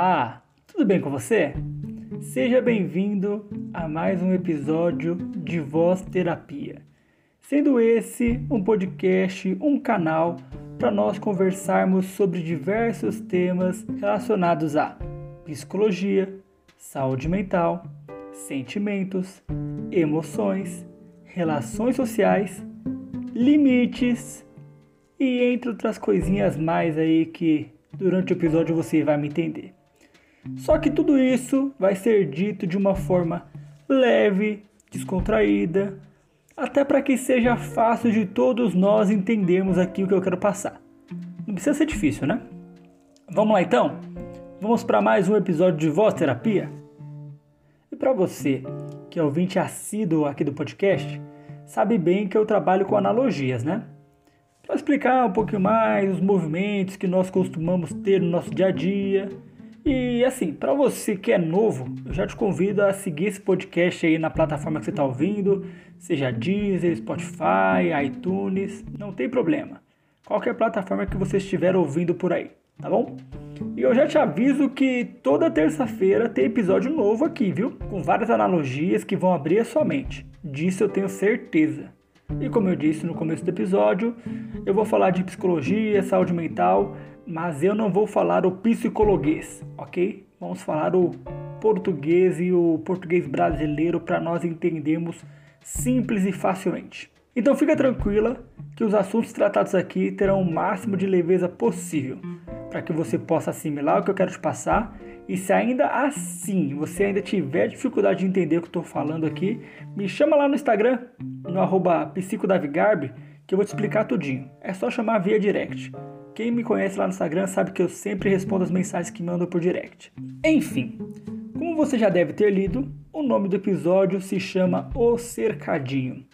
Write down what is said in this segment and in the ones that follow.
Olá, tudo bem com você? Seja bem-vindo a mais um episódio de Voz Terapia. Sendo esse um podcast, um canal para nós conversarmos sobre diversos temas relacionados a psicologia, saúde mental, sentimentos, emoções, relações sociais, limites e entre outras coisinhas mais aí que durante o episódio você vai me entender. Só que tudo isso vai ser dito de uma forma leve, descontraída, até para que seja fácil de todos nós entendermos aqui o que eu quero passar. Não precisa ser difícil, né? Vamos lá então? Vamos para mais um episódio de Voz Terapia? E para você, que é ouvinte assíduo aqui do podcast, sabe bem que eu trabalho com analogias, né? Para explicar um pouquinho mais os movimentos que nós costumamos ter no nosso dia a dia. E assim, para você que é novo, eu já te convido a seguir esse podcast aí na plataforma que você está ouvindo, seja Deezer, Spotify, iTunes, não tem problema. Qualquer plataforma que você estiver ouvindo por aí, tá bom? E eu já te aviso que toda terça-feira tem episódio novo aqui, viu? Com várias analogias que vão abrir a sua mente. Disso eu tenho certeza. E como eu disse no começo do episódio, eu vou falar de psicologia, saúde mental, mas eu não vou falar o psicologuês, ok? Vamos falar o português e o português brasileiro para nós entendermos simples e facilmente. Então fica tranquila que os assuntos tratados aqui terão o máximo de leveza possível, para que você possa assimilar o que eu quero te passar e se ainda assim você ainda tiver dificuldade de entender o que estou falando aqui, me chama lá no Instagram, no arroba psicodavigarb, que eu vou te explicar tudinho. É só chamar via direct. Quem me conhece lá no Instagram sabe que eu sempre respondo as mensagens que mandam por direct. Enfim, como você já deve ter lido, o nome do episódio se chama O Cercadinho.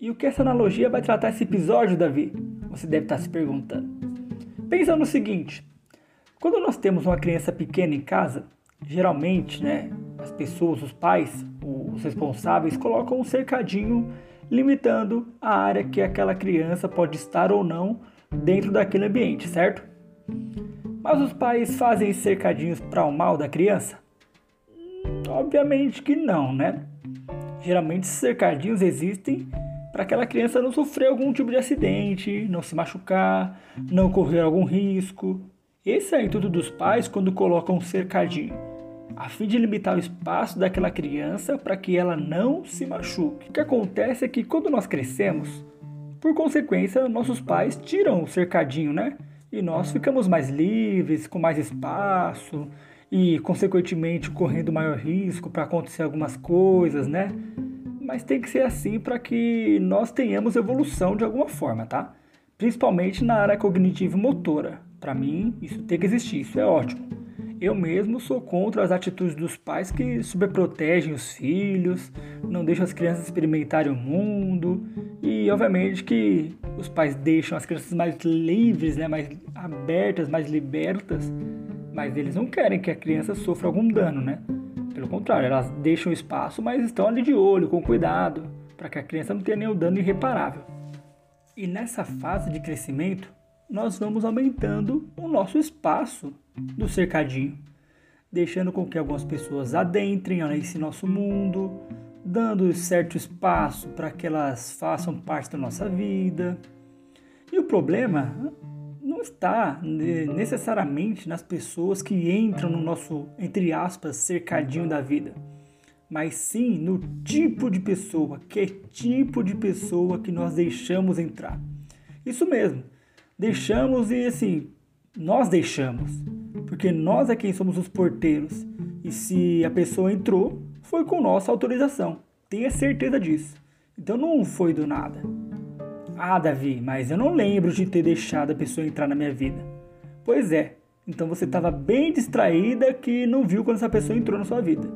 E o que essa analogia vai tratar esse episódio, Davi? Você deve estar se perguntando. Pensa no seguinte: quando nós temos uma criança pequena em casa, geralmente, né, as pessoas, os pais, os responsáveis colocam um cercadinho limitando a área que aquela criança pode estar ou não dentro daquele ambiente, certo? Mas os pais fazem cercadinhos para o mal da criança? Obviamente que não, né? Geralmente esses cercadinhos existem para aquela criança não sofrer algum tipo de acidente, não se machucar, não correr algum risco, esse é o intuito dos pais quando colocam um cercadinho, a fim de limitar o espaço daquela criança para que ela não se machuque. O que acontece é que quando nós crescemos, por consequência, nossos pais tiram o cercadinho, né? E nós ficamos mais livres, com mais espaço e, consequentemente, correndo maior risco para acontecer algumas coisas, né? Mas tem que ser assim para que nós tenhamos evolução de alguma forma, tá? Principalmente na área cognitiva e motora. Para mim, isso tem que existir, isso é ótimo. Eu mesmo sou contra as atitudes dos pais que sobreprotegem os filhos, não deixam as crianças experimentarem o mundo e, obviamente, que os pais deixam as crianças mais livres, né, mais abertas, mais libertas, mas eles não querem que a criança sofra algum dano, né? Pelo contrário, elas deixam espaço, mas estão ali de olho, com cuidado, para que a criança não tenha nenhum dano irreparável. E nessa fase de crescimento, nós vamos aumentando o nosso espaço do cercadinho, deixando com que algumas pessoas adentrem nesse nosso mundo, dando certo espaço para que elas façam parte da nossa vida. E o problema não está necessariamente nas pessoas que entram no nosso, entre aspas, cercadinho da vida, mas sim no tipo de pessoa, que tipo de pessoa que nós deixamos entrar. Isso mesmo, deixamos e assim, nós deixamos, porque nós é quem somos os porteiros. E se a pessoa entrou, foi com nossa autorização. Tenha certeza disso. Então não foi do nada. Ah, Davi, mas eu não lembro de ter deixado a pessoa entrar na minha vida. Pois é, então você estava bem distraída que não viu quando essa pessoa entrou na sua vida.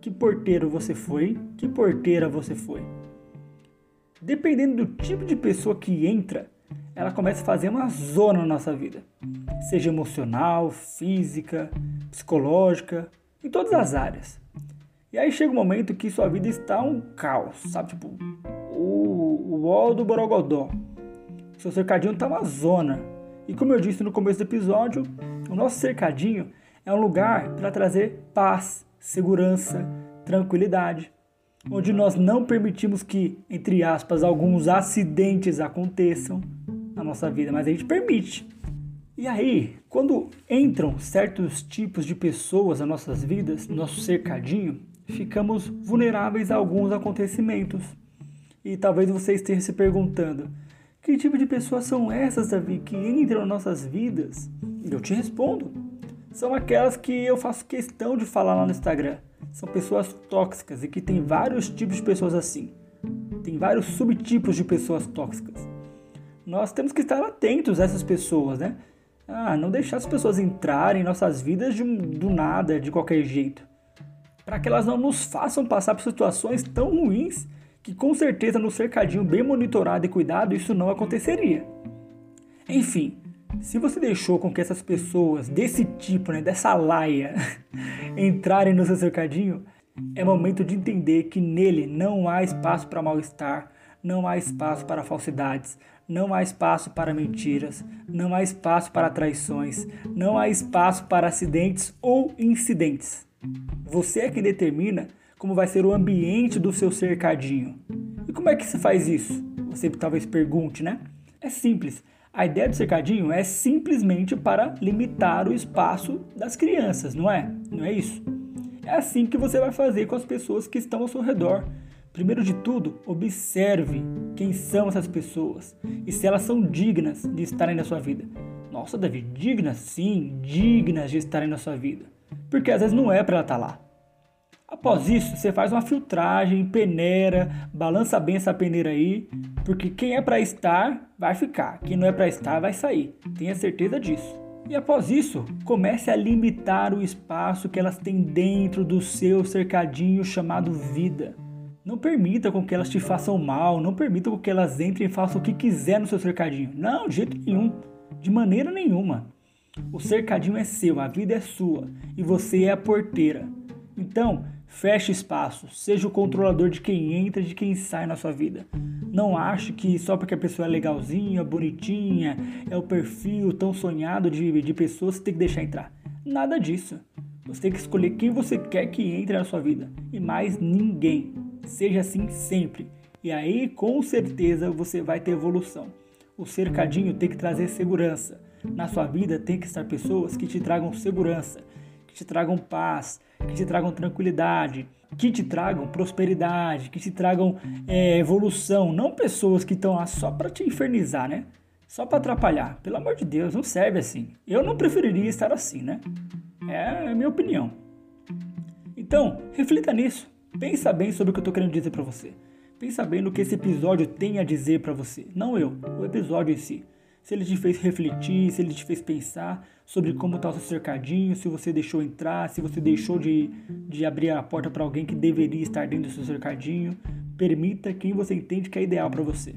Que porteiro você foi? Que porteira você foi? Dependendo do tipo de pessoa que entra, ela começa a fazer uma zona na nossa vida, seja emocional, física, psicológica, em todas as áreas. E aí chega um momento que sua vida está um caos, sabe? Tipo, o, o ó do Borogodó. Seu cercadinho está uma zona. E como eu disse no começo do episódio, o nosso cercadinho É um lugar para trazer paz, segurança, tranquilidade, onde nós não permitimos que, entre aspas, alguns acidentes aconteçam nossa vida, mas a gente permite. E aí, quando entram certos tipos de pessoas nas nossas vidas, no nosso cercadinho, ficamos vulneráveis a alguns acontecimentos. E talvez você esteja se perguntando: que tipo de pessoas são essas, Davi, que entram nas nossas vidas? Eu te respondo: são aquelas que eu faço questão de falar lá no Instagram. São pessoas tóxicas e que tem vários tipos de pessoas assim. Tem vários subtipos de pessoas tóxicas. Nós temos que estar atentos a essas pessoas, né? Ah, não deixar as pessoas entrarem em nossas vidas de, do nada, de qualquer jeito. Para que elas não nos façam passar por situações tão ruins que com certeza no cercadinho bem monitorado e cuidado isso não aconteceria. Enfim, se você deixou com que essas pessoas desse tipo, né, dessa laia, entrarem no seu cercadinho, é momento de entender que nele não há espaço para mal-estar, não há espaço para falsidades, não há espaço para mentiras, não há espaço para traições, não há espaço para acidentes ou incidentes. Você é que determina como vai ser o ambiente do seu cercadinho. E como é que se faz isso? Você talvez pergunte, né? É simples. A ideia do cercadinho é simplesmente para limitar o espaço das crianças, não é? Não é isso? É assim que você vai fazer com as pessoas que estão ao seu redor. Primeiro de tudo, observe quem são essas pessoas e se elas são dignas de estarem na sua vida. Nossa, Davi, dignas? Sim, dignas de estarem na sua vida. Porque às vezes não é para ela estar lá. Após isso, você faz uma filtragem, peneira, balança bem essa peneira aí, porque quem é para estar vai ficar, quem não é para estar vai sair. Tenha certeza disso. E após isso, comece a limitar o espaço que elas têm dentro do seu cercadinho chamado vida. Não permita com que elas te façam mal, não permita com que elas entrem e façam o que quiser no seu cercadinho. Não, de jeito nenhum. De maneira nenhuma. O cercadinho é seu, a vida é sua e você é a porteira. Então, feche espaço, seja o controlador de quem entra e de quem sai na sua vida. Não ache que só porque a pessoa é legalzinha, bonitinha, é o perfil tão sonhado de, de pessoas, você tem que deixar entrar. Nada disso. Você tem que escolher quem você quer que entre na sua vida e mais ninguém. Seja assim sempre. E aí, com certeza, você vai ter evolução. O cercadinho tem que trazer segurança. Na sua vida tem que estar pessoas que te tragam segurança, que te tragam paz, que te tragam tranquilidade, que te tragam prosperidade, que te tragam é, evolução. Não pessoas que estão lá só para te infernizar, né? Só para atrapalhar. Pelo amor de Deus, não serve assim. Eu não preferiria estar assim, né? É a minha opinião. Então, reflita nisso. Pensa bem sobre o que eu estou querendo dizer para você. Pensa bem no que esse episódio tem a dizer para você. Não eu, o episódio em si. Se ele te fez refletir, se ele te fez pensar sobre como está o seu cercadinho, se você deixou entrar, se você deixou de, de abrir a porta para alguém que deveria estar dentro do seu cercadinho. Permita quem você entende que é ideal para você.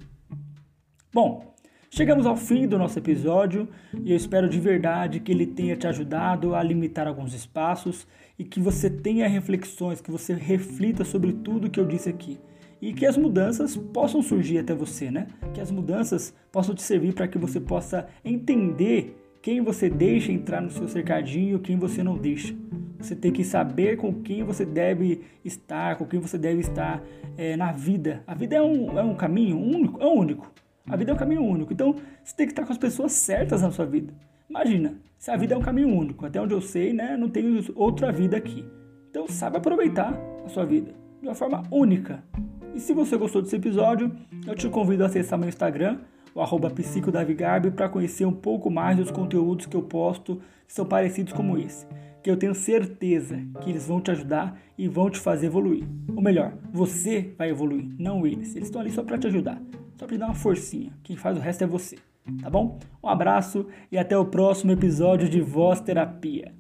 Bom, Chegamos ao fim do nosso episódio e eu espero de verdade que ele tenha te ajudado a limitar alguns espaços e que você tenha reflexões, que você reflita sobre tudo que eu disse aqui e que as mudanças possam surgir até você, né? Que as mudanças possam te servir para que você possa entender quem você deixa entrar no seu cercadinho, quem você não deixa. Você tem que saber com quem você deve estar, com quem você deve estar é, na vida. A vida é um, é um caminho único, é único. A vida é um caminho único. Então você tem que estar com as pessoas certas na sua vida. Imagina, se a vida é um caminho único, até onde eu sei, né, não tem outra vida aqui. Então saiba aproveitar a sua vida de uma forma única. E se você gostou desse episódio, eu te convido a acessar meu Instagram, o arroba para conhecer um pouco mais dos conteúdos que eu posto que são parecidos como esse. Que eu tenho certeza que eles vão te ajudar e vão te fazer evoluir. Ou melhor, você vai evoluir, não eles. Eles estão ali só para te ajudar, só para te dar uma forcinha. Quem faz o resto é você tá bom? Um abraço e até o próximo episódio de Voz Terapia.